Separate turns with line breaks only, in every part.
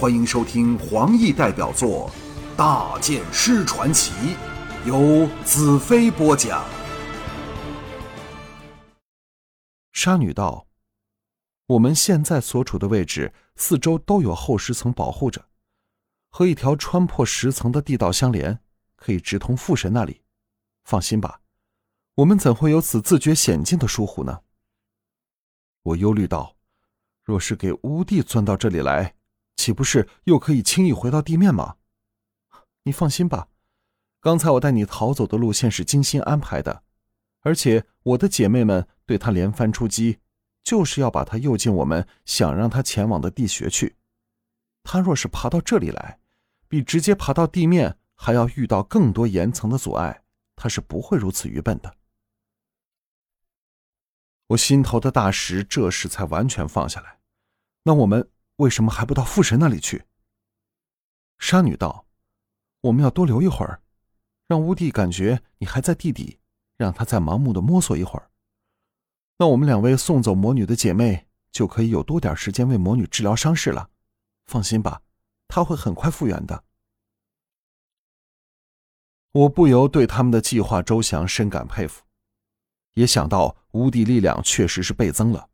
欢迎收听黄奕代表作《大剑师传奇》，由子飞播讲。
沙女道：“我们现在所处的位置，四周都有厚石层保护着，和一条穿破石层的地道相连，可以直通父神那里。放心吧，我们怎会有此自觉险境的疏忽呢？”我忧虑道：“若是给乌帝钻到这里来。”岂不是又可以轻易回到地面吗？你放心吧，刚才我带你逃走的路线是精心安排的，而且我的姐妹们对他连番出击，就是要把他诱进我们想让他前往的地穴去。他若是爬到这里来，比直接爬到地面还要遇到更多岩层的阻碍，他是不会如此愚笨的。我心头的大石这时才完全放下来。那我们。为什么还不到父神那里去？沙女道：“我们要多留一会儿，让乌帝感觉你还在地底，让他再盲目的摸索一会儿。那我们两位送走魔女的姐妹，就可以有多点时间为魔女治疗伤势了。放心吧，她会很快复原的。”我不由对他们的计划周详深感佩服，也想到乌帝力量确实是倍增了，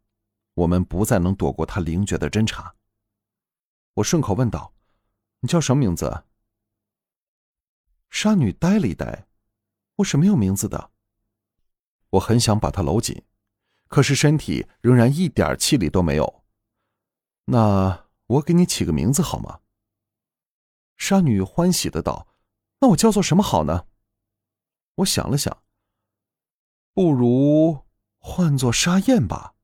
我们不再能躲过他灵觉的侦查。我顺口问道：“你叫什么名字？”沙女呆了一呆：“我是没有名字的。”我很想把她搂紧，可是身体仍然一点气力都没有。那我给你起个名字好吗？沙女欢喜的道：“那我叫做什么好呢？”我想了想：“不如换作沙燕吧。”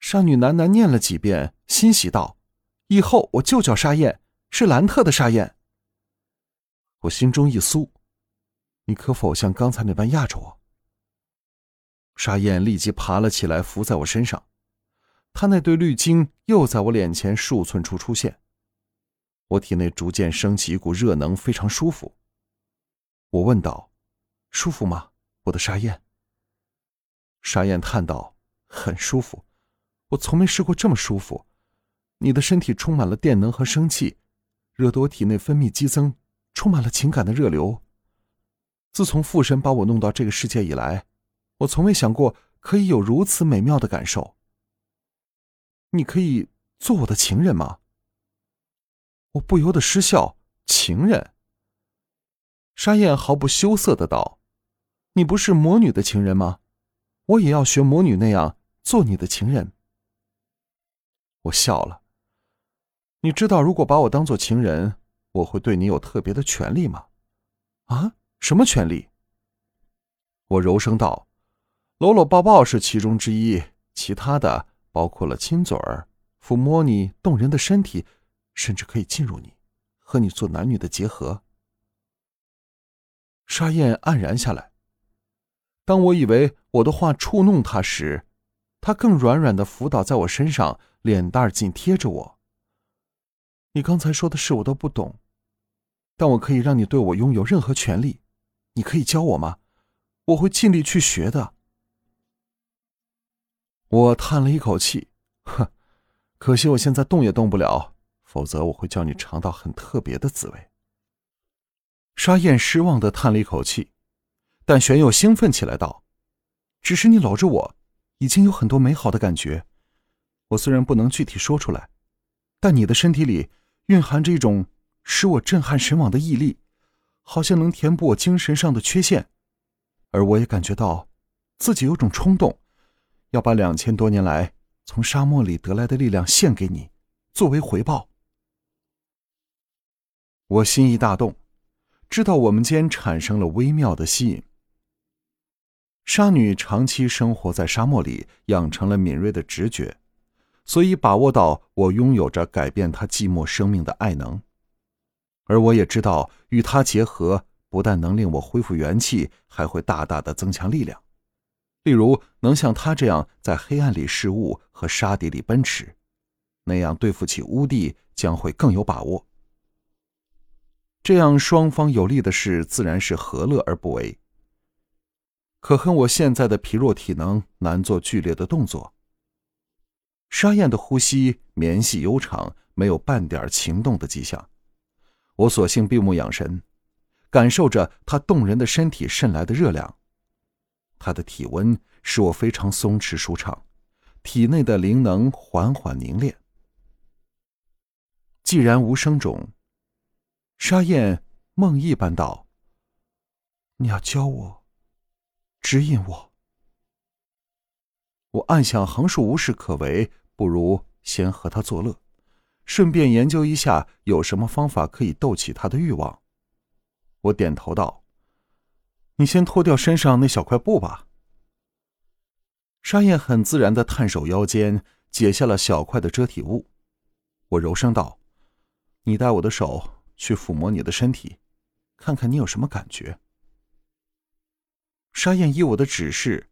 沙女喃喃念了几遍，欣喜道。以后我就叫沙燕，是兰特的沙燕。我心中一酥，你可否像刚才那般压着我？沙燕立即爬了起来，伏在我身上，她那对绿晶又在我脸前数寸处出现。我体内逐渐升起一股热能，非常舒服。我问道：“舒服吗，我的沙燕？”沙燕叹道：“很舒服，我从没试过这么舒服。”你的身体充满了电能和生气，惹得我体内分泌激增，充满了情感的热流。自从父神把我弄到这个世界以来，我从未想过可以有如此美妙的感受。你可以做我的情人吗？我不由得失笑。情人？沙燕毫不羞涩的道：“你不是魔女的情人吗？我也要学魔女那样做你的情人。”我笑了。你知道，如果把我当做情人，我会对你有特别的权利吗？啊，什么权利？我柔声道：“搂搂抱抱是其中之一，其他的包括了亲嘴儿、抚摸你动人的身体，甚至可以进入你，和你做男女的结合。”沙燕黯然下来。当我以为我的话触弄他时，他更软软的伏倒在我身上，脸蛋紧贴着我。你刚才说的事我都不懂，但我可以让你对我拥有任何权利。你可以教我吗？我会尽力去学的。我叹了一口气，哼，可惜我现在动也动不了，否则我会叫你尝到很特别的滋味。沙燕失望的叹了一口气，但玄又兴奋起来道：“只是你搂着我，已经有很多美好的感觉。我虽然不能具体说出来，但你的身体里……”蕴含着一种使我震撼神往的毅力，好像能填补我精神上的缺陷，而我也感觉到，自己有种冲动，要把两千多年来从沙漠里得来的力量献给你，作为回报。我心意大动，知道我们间产生了微妙的吸引。沙女长期生活在沙漠里，养成了敏锐的直觉。所以把握到我拥有着改变他寂寞生命的爱能，而我也知道与他结合不但能令我恢复元气，还会大大的增强力量。例如，能像他这样在黑暗里视物和沙地里奔驰，那样对付起乌帝将会更有把握。这样双方有利的事，自然是何乐而不为。可恨我现在的疲弱体能，难做剧烈的动作。沙燕的呼吸绵细悠长，没有半点情动的迹象。我索性闭目养神，感受着她动人的身体渗来的热量。她的体温使我非常松弛舒畅，体内的灵能缓缓凝练。既然无声中，沙燕梦呓般道：“你要教我，指引我。”我暗想，横竖无事可为，不如先和他作乐，顺便研究一下有什么方法可以逗起他的欲望。我点头道：“你先脱掉身上那小块布吧。”沙燕很自然的探手腰间，解下了小块的遮体物。我柔声道：“你带我的手去抚摸你的身体，看看你有什么感觉。”沙燕依我的指示。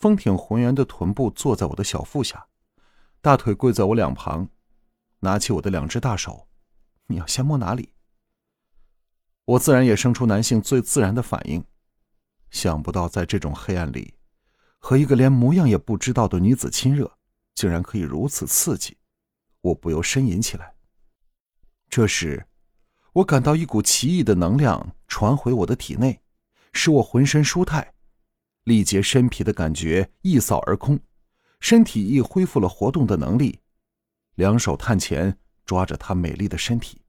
丰挺浑圆的臀部坐在我的小腹下，大腿跪在我两旁，拿起我的两只大手，你要先摸哪里？我自然也生出男性最自然的反应，想不到在这种黑暗里，和一个连模样也不知道的女子亲热，竟然可以如此刺激，我不由呻吟起来。这时，我感到一股奇异的能量传回我的体内，使我浑身舒泰。力竭身疲的感觉一扫而空，身体亦恢复了活动的能力。两手探前抓着她美丽的身体，